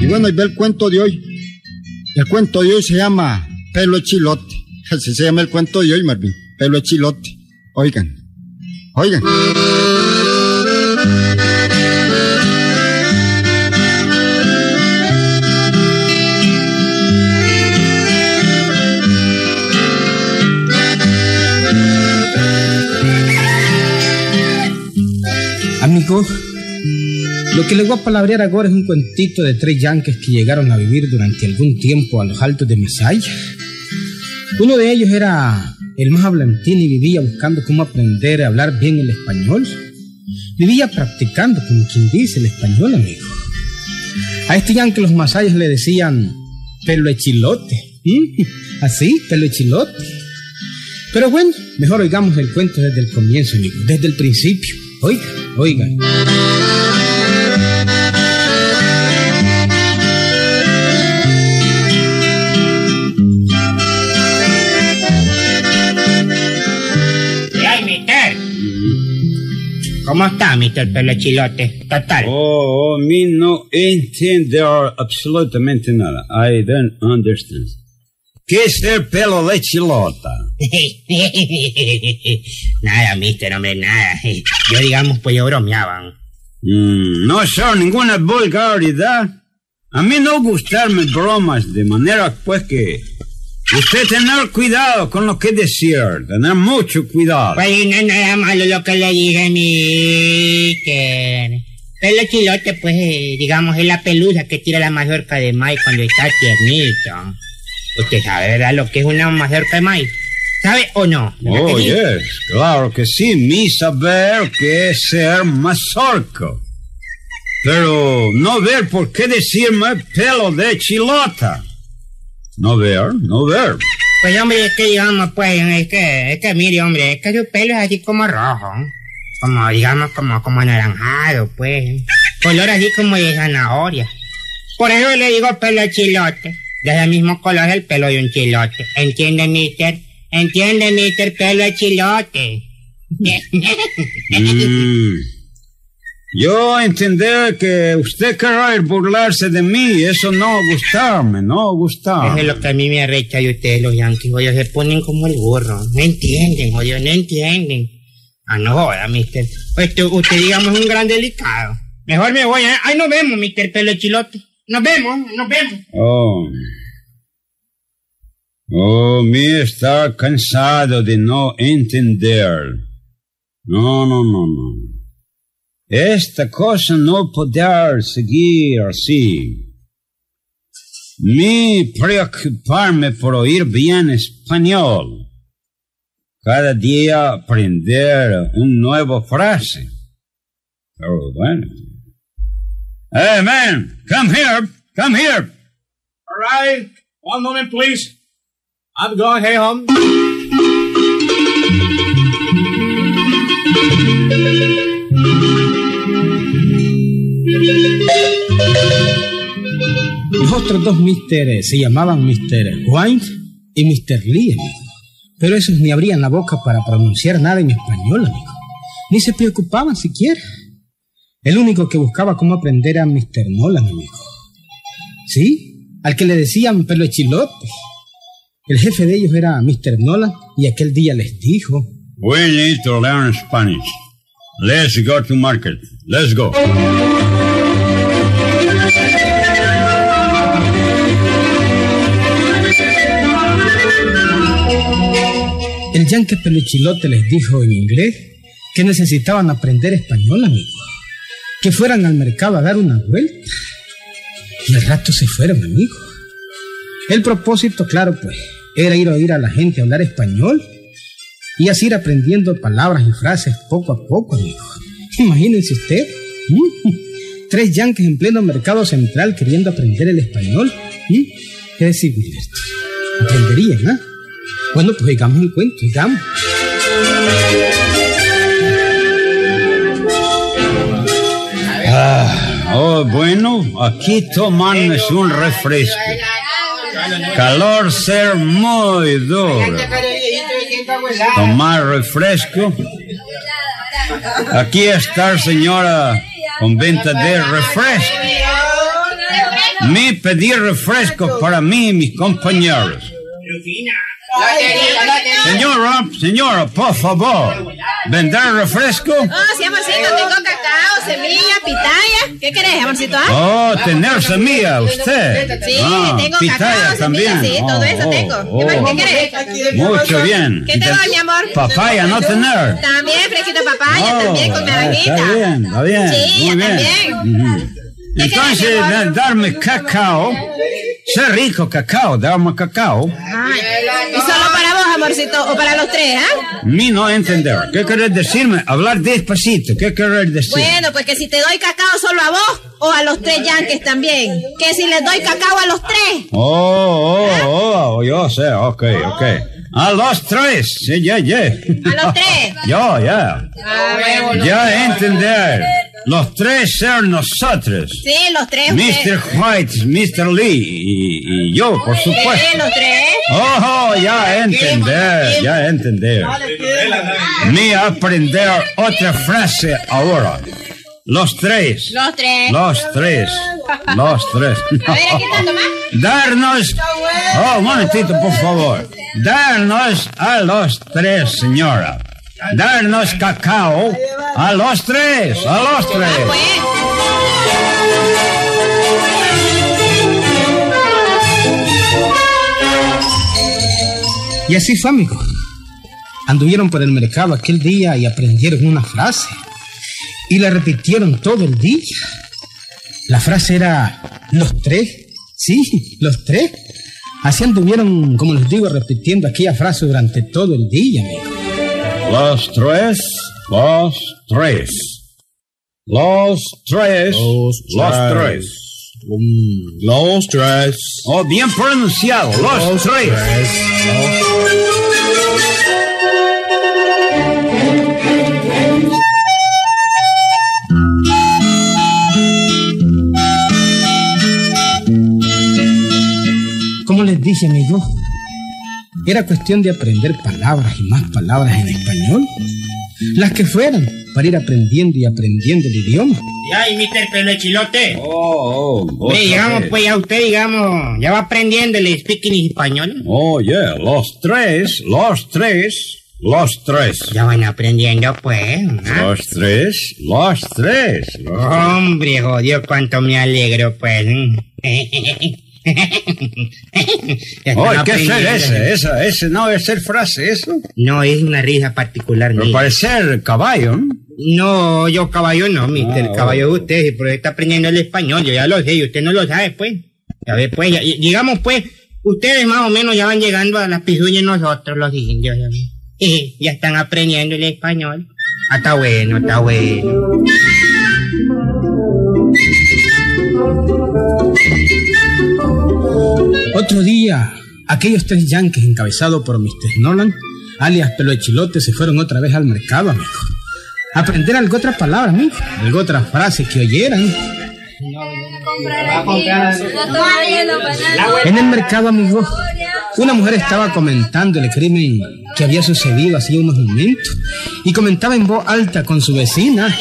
Y bueno, y ve el cuento de hoy. El cuento de hoy se llama Pelo Chilote. Así se llama el cuento de hoy, Marvin. Pelo Chilote. Oigan, oigan. Lo que les voy a palabrear ahora es un cuentito de tres yanques que llegaron a vivir durante algún tiempo a los altos de Masaya. Uno de ellos era el más hablantín y vivía buscando cómo aprender a hablar bien el español. Vivía practicando, como quien dice, el español, amigo. A este yanque los masayas le decían pelo de chilote. ¿Mm? Así, pelo de chilote. Pero bueno, mejor oigamos el cuento desde el comienzo, amigo, desde el principio. Oiga, oiga. Mister. ¿Cómo está, mister Pelo Chilote? Total. Oh, oh, me no entender absolutamente nada. I don't understand. ¿Qué es el pelo de chilota? nada, mister, hombre, nada. Yo, digamos, pues yo bromeaba. Mm, no son ninguna vulgaridad. A mí no gustarme bromas, de manera pues que usted tener cuidado con lo que decir, tener mucho cuidado. Pues no es nada malo lo que le dije, mister. Pelo chilote, pues, eh, digamos, es la pelusa que tira la mazorca de maíz cuando está tiernito. Usted sabe, ¿verdad? Lo que es una mazorca de maíz. ¿Sabe o no? ¿Verdad Oh, que sí? yes, claro que sí, mi saber que es ser mazorca. Pero no ver por qué decirme pelo de chilota. No ver, no ver. Pues hombre, es que digamos, pues, es que, es que mire, hombre, es que su pelo es así como rojo. Como, digamos, como, como anaranjado, pues. Color así como de zanahoria. Por eso le digo pelo de chilote. De ese mismo color el pelo de un chilote. ¿Entiende, mister? ¿Entiende, mister? Pelo de chilote. Mm. Yo entender que usted querer burlarse de mí, eso no gustarme, no Eso es gustarme. lo que a mí me arrecha de ustedes, los yanquis, jodidos, se ponen como el burro. No entienden, jodidos, no entienden. Ah, no joda, mister. Usted, usted digamos, es un gran delicado. Mejor me voy, ¿eh? Ahí nos vemos, mister Pelo Chilote. Nos vemos, nos vemos. Oh. Oh, me está cansado de no entender. No, no, no, no. Esta cosa no poder seguir así. Me preocuparme por oír bien español. Cada día aprender un nuevo frase. Pero bueno. Hey, man, come here, come here. All right. One moment, please. I'm going hey home. Los otros dos Mr. se llamaban Mr. White y Mr. Lee, amigo. Pero esos ni abrían la boca para pronunciar nada en español, amigo. Ni se preocupaban siquiera. El único que buscaba cómo aprender era Mr. Nolan, amigo. ¿Sí? Al que le decían pelo chilote. El jefe de ellos era Mr. Nolan y aquel día les dijo... We need to learn Spanish. Let's go to market. Let's go. El yanque peluchilote les dijo en inglés que necesitaban aprender español, amigo. Que fueran al mercado a dar una vuelta. Y al rato se fueron, amigo. El propósito, claro, pues, era ir a oír a la gente hablar español y así ir aprendiendo palabras y frases poco a poco, amigo. Imagínense usted. Tres yanques en pleno mercado central queriendo aprender el español. ¿Mm? ¿Qué decir, Gilberto? Aprenderían, ¿ah? Bueno, pues digamos el cuento, digamos. Oh, bueno, aquí tomarnos un refresco. Calor ser muy duro. Tomar refresco. Aquí está, señora, con venta de refresco. Me pedí refresco para mí y mis compañeros. Señora, señora, por favor, ¿vendrá refresco? Oh, sí, amorcito, tengo cacao, semilla, pitaya. ¿Qué querés, amorcito? ah? Oh, tener semilla, usted. Sí, Ah, tengo pitaya cacao, semilla, también. sí, todo Oh, eso oh, tengo. Oh. ¿Qué querés? Mucho bien. ¿Qué te doy, mi amor? Papaya no tener. También fresquito papaya, Oh, también con ah, naranjita. Está bien, está bien. Sí, muy bien. también. Ujú. ¿Qué Entonces, darme cacao. Sé rico cacao, darme cacao. Ay, ¿Y solo para vos, amorcito, o para los tres, ah? Mi no entender. ¿Qué querés decirme? Hablar despacito. ¿Qué querés decir? Bueno, pues que si te doy cacao solo a vos o a los tres yanques también. Que si les doy cacao a los tres. Oh, oh, oh, yo sé, ok, ok. A los tres, sí, ya, ya. A los tres. Yo, ya. Ya entender. Los tres ser nosotros. Sí, los tres. Mr. White, Mr. Lee y, y yo, por Sí, supuesto. los tres. Oh, ya entender, ya entender. Me aprender otra frase ahora. Los tres. Los tres. Los tres. Los tres. A ver, Tomás. Darnos. Oh, un momentito, por favor. Darnos a los tres, señora. Darnos cacao a los tres, a los tres. Ah, pues. Y así fue, amigo. Anduvieron por el mercado aquel día y aprendieron una frase. Y la repitieron todo el día. La frase era los tres. Sí, los tres. Así anduvieron, como les digo, repitiendo aquella frase durante todo el día, amigo. Los tres, los tres. Los tres, los tres. Los tres. Oh, bien pronunciado, los, tres. Como les dije, amigo, era cuestión de aprender palabras y más palabras en español. Las que fueran, para ir aprendiendo y aprendiendo el idioma. Ya, y Mr. Pelo de Chilote. Oh, oh. Ve, otra digamos, pues ya usted, digamos, ya va aprendiendo el speaking español. Oh, yeah, los tres, los tres, los tres. Ya van aprendiendo, pues. ¿ah? Los tres, los tres. los Hombre, jodido, cuánto me alegro, pues. Oh, ¿qué es ese? Esa, ese no es ser frase, eso. No, es una risa particular Pero mía. parecer caballo, ¿no? No, yo caballo no, mister. Ah, el caballo de usted, pero está aprendiendo el español, yo ya lo sé, y usted no lo sabe, pues. A ver, pues, ya- digamos, pues, ustedes más o menos ya van llegando a las pisuñas nosotros, los indios, ya, ven. ya están aprendiendo el español. Ah, está bueno, está bueno. Otro día, aquellos tres yanques encabezados por Mr. Nolan, alias Pelo de Chilote, se fueron otra vez al mercado, amigo. Aprender algo otra palabra, amigo. Algo otra frase que oyeran. En el mercado, amigo, una mujer estaba comentando el crimen que había sucedido hacía unos momentos y comentaba en voz alta con su vecina.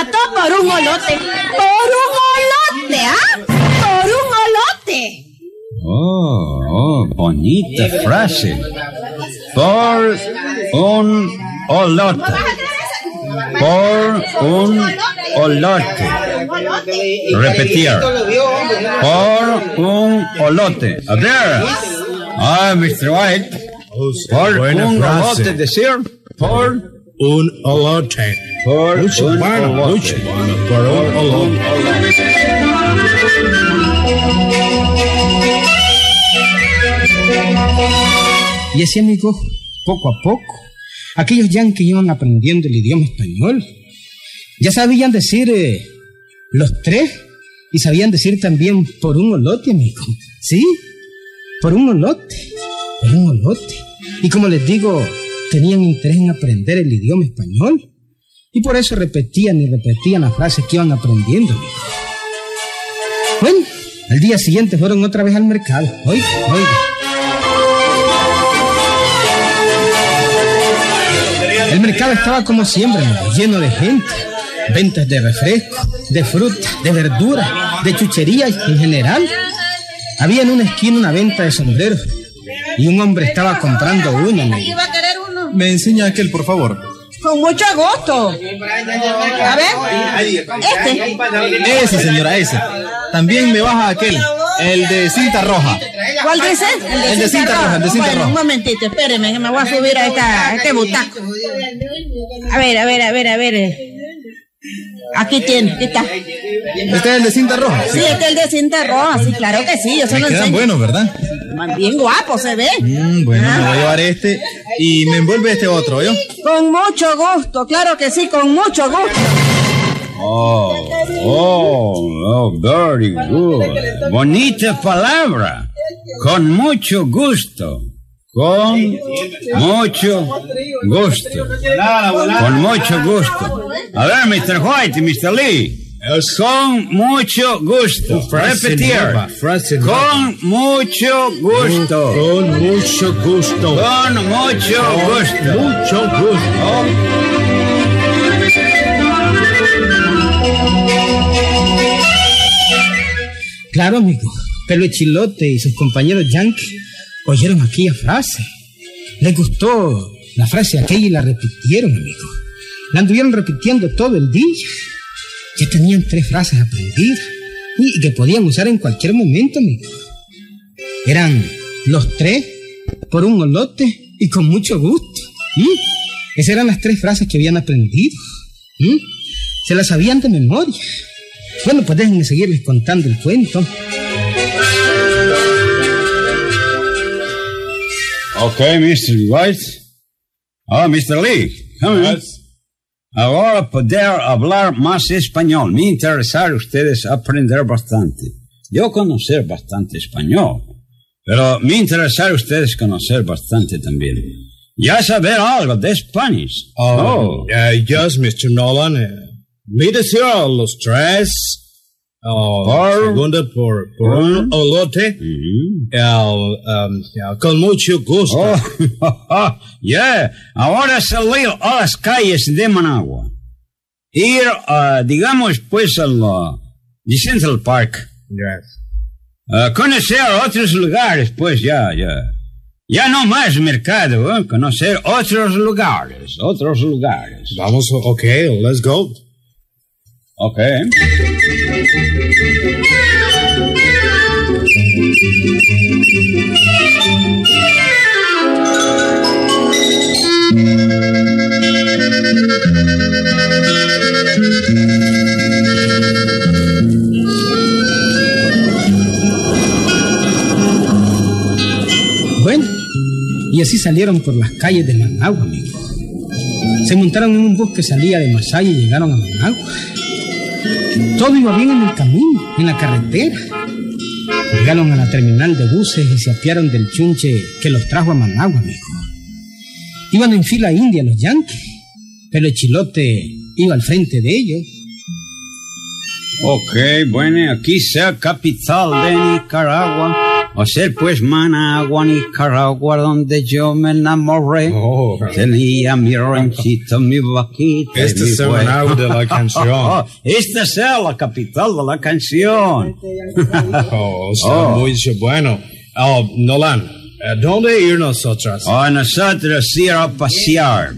Mató por un olote. ¡Por un olote, ah! ¡Por un olote! Oh, oh, bonita frase. Por un olote. Por un olote. Repetir. Por un olote. A ver. Ah, Mr. White. Por un olote, decir. Por Un olote. Por Mucho un bueno, olote. mucho bueno. Por un olote. Y así, amigo, poco a poco, aquellos yanquis iban aprendiendo el idioma español. Ya sabían decir eh, los tres y sabían decir también por un olote, amigo. ¿Sí? Por un olote. Por un olote. Y como les digo, tenían interés en aprender el idioma español. Y por eso repetían y repetían las frases que iban aprendiendo. Bueno, al día siguiente fueron otra vez al mercado. Oiga, oiga. El mercado estaba como siempre, lleno de gente. Ventas de refresco, de fruta, de verdura, de chuchería en general. Había en una esquina una venta de sombreros y un hombre estaba comprando uno. Me enseña aquel, por favor. Con mucho gusto. A ver. Este. Ese, señora, ese. También me baja aquel, el de cinta roja. ¿Cuál dice? El de cinta roja, el de cinta bueno, roja. un momentito, espéreme, que me voy a subir a, esta, a este butaco. A ver, a ver, a ver, a ver. Aquí tiene, aquí está. ¿Este es el de cinta roja? Sí, este es el de cinta roja, sí, claro que sí, yo se Me lo enseño. buenos, ¿verdad? Bien guapo se ve. Mm, bueno, me voy a llevar este y me envuelve este otro, ¿yo? Con mucho gusto, claro que sí, con mucho gusto. Oh, oh, oh, very good. Bonita palabra. Con mucho gusto. Con mucho gusto. Con mucho gusto. A ver, Mr. White, Mr. Lee. Con mucho gusto. Repetir. Con mucho gusto. Con mucho gusto. Con mucho gusto. Mucho gusto. Claro, amigo. Pelo de Chilote y sus compañeros yankees oyeron aquella frase. Les gustó la frase aquella y la repitieron, amigo. La anduvieron repitiendo todo el día. Ya tenían tres frases aprendidas y que podían usar en cualquier momento, amigo. Eran los tres por un olote y con mucho gusto. ¿m? Esas eran las tres frases que habían aprendido. Se las sabían de memoria. Bueno, pues déjenme seguirles contando el cuento. Okay, Mr. White. Oh, Mr. Lee. Come in. Ahora poder hablar más español. Me interesar ustedes aprender bastante. Yo conocer bastante español. Pero me interesar ustedes conocer bastante también. Ya saber algo de Spanish. Oh, uh, yes, Mr. Nolan. Uh, me deseo los tres. Uh, Por- segunda por, por un olote. Mhm. El, um, con mucho gusto. Oh, yeah. Ahora salir a las calles de Managua. Ir, ah, digamos, pues al Central Park. Yes. Ah, conocer otros lugares, pues ya, ya. Ya no más mercado, ¿eh? conocer otros lugares, otros lugares. Vamos, okay, let's go. Ok. Bueno, y así salieron por las calles de Managua, amigo. Se montaron en un bus que salía de Masaya y llegaron a Managua. Todo iba bien en el camino, en la carretera. Llegaron a la terminal de buses y se apiaron del chunche que los trajo a Managua, amigo. Iban en fila india los yanquis, pero el chilote iba al frente de ellos. Ok, bueno, aquí sea capital de Nicaragua. O ser pues Managua, Nicaragua, donde yo me enamoré. Oh. Tenía mi ranchito, mi vaquita. Este mi es el de la canción. Oh, esta es la capital de la canción. Oh, está Oh. muy bueno. Oh, Nolan, ¿a dónde ir nosotros? O nosotros ir a pasear.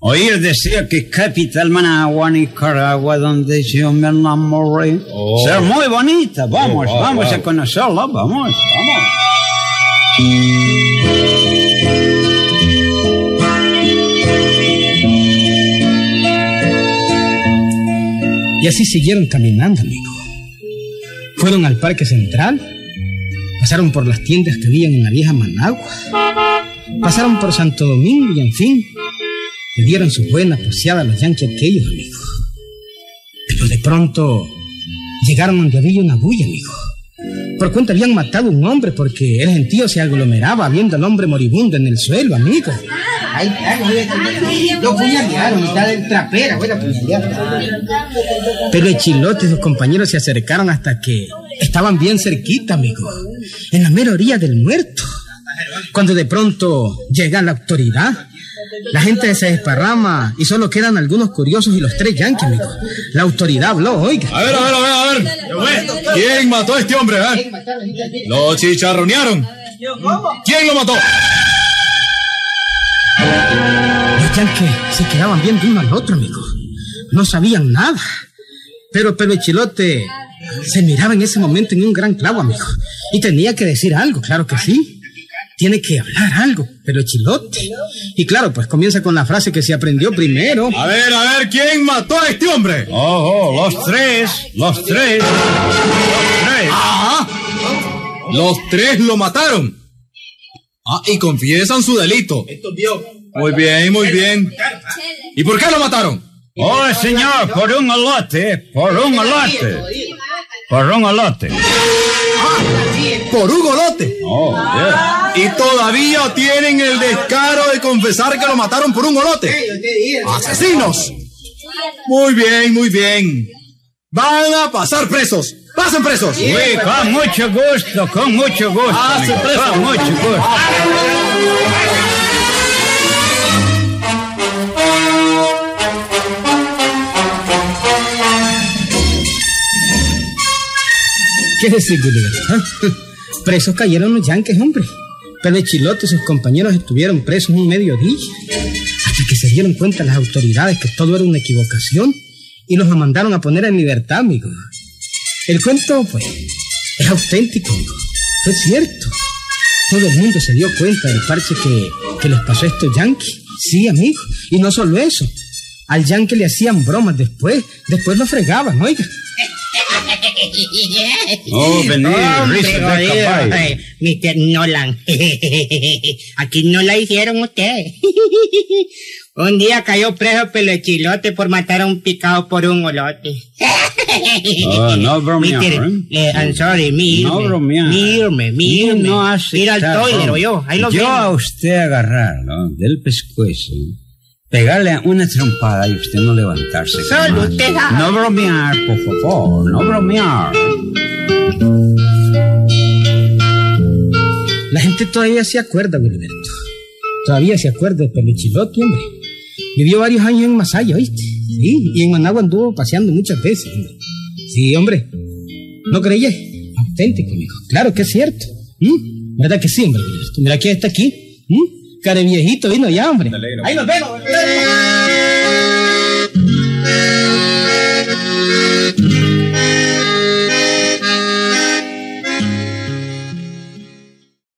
Oír decir que capital Managua, Nicaragua, donde yo me enamoré. Oh. Ser muy bonita. Vamos, Oh, wow, vamos wow. a conocerla. Vamos, vamos. Y así siguieron caminando, amigo. Fueron al Parque Central, pasaron por las tiendas que habían en la vieja Managua, pasaron por Santo Domingo y, en fin, le dieron su buena paseada a los yanquis aquellos, amigo. Pero de pronto llegaron donde había una bulla, amigo. Por cuenta habían matado a un hombre porque el gentío se aglomeraba viendo al hombre moribundo en el suelo, amigo. Ahí está, lo puñalearon, mitad del trapera, buena Pero el chilote y sus compañeros se acercaron hasta que estaban bien cerquita, amigo. En la mera orilla del muerto. Cuando de pronto llega la autoridad, La gente se desparrama y solo quedan algunos curiosos y los tres yankees, amigo. La autoridad habló, oiga. A ver, a ver, a ver, a ver. ¿Quién mató a este hombre, eh? Lo chicharronearon. ¿Quién lo mató? Los yankees se quedaban viendo uno al otro, amigo. No sabían nada. Pero Pelo Chilote se miraba en ese momento en un gran clavo, amigo. Y tenía que decir algo, claro que sí. Tiene que hablar algo, pero Chilote. Y claro, pues comienza con la frase que se aprendió primero. A ver, a ver, ¿quién mató a este hombre? Oh, oh, los tres, los tres, los tres. Ah, los tres lo mataron. Ah, y confiesan su delito. Muy bien, muy bien. ¿Y por qué lo mataron? Oh, señor, por un olote, por un olote. Por un olote. Por un golote. Oh, yeah. Y todavía tienen el descaro de confesar que lo mataron por un golote. ¡Asesinos! Muy bien, muy bien. Van a pasar presos. ¡Pasen presos! Sí, con mucho gusto, con mucho gusto. Se presa. con mucho gusto. ¿Qué decir, Gulliver? ah? Presos cayeron los yanques, hombre. Pero chilote y sus compañeros estuvieron presos un mediodía. Hasta que se dieron cuenta las autoridades que todo era una equivocación y los mandaron a poner en libertad, amigo. El cuento, pues, es auténtico, amigo. Fue cierto. Todo el mundo se dio cuenta del parche que, que les pasó a estos yankees. Sí, amigo. Y no solo eso. Al yankee le hacían bromas después. Después lo fregaban, oiga. Oh, eh, Mr. Nolan. Aquí no la hicieron usted. un día cayó preso pelo de chilote por matar a un picado por un olote. Oh, no bromear, Mister, ¿eh? eh, I'm sorry, mírme. No bromear. Mírme, mírme. No hace Mira al toiler, yo. Ahí lo Yo a usted agarrarlo del pescuezo, pegarle una trompada y usted no levantarse. Solo usted. No bromear, por favor, no bromear. La gente todavía se acuerda, Gilberto. Todavía se acuerda de Peluchilote, hombre. Vivió varios años en Masaya, ¿oíste? Sí, y en Managua anduvo paseando muchas veces. hombre. Sí, hombre. ¿No creías? Auténtico, amigo. Claro que es cierto. ¿Mm? ¿Verdad que sí, hombre, Gilberto? Mira quién está aquí. ¿Mm? Care viejito vino ya, hombre. Ahí nos vemos. Eh.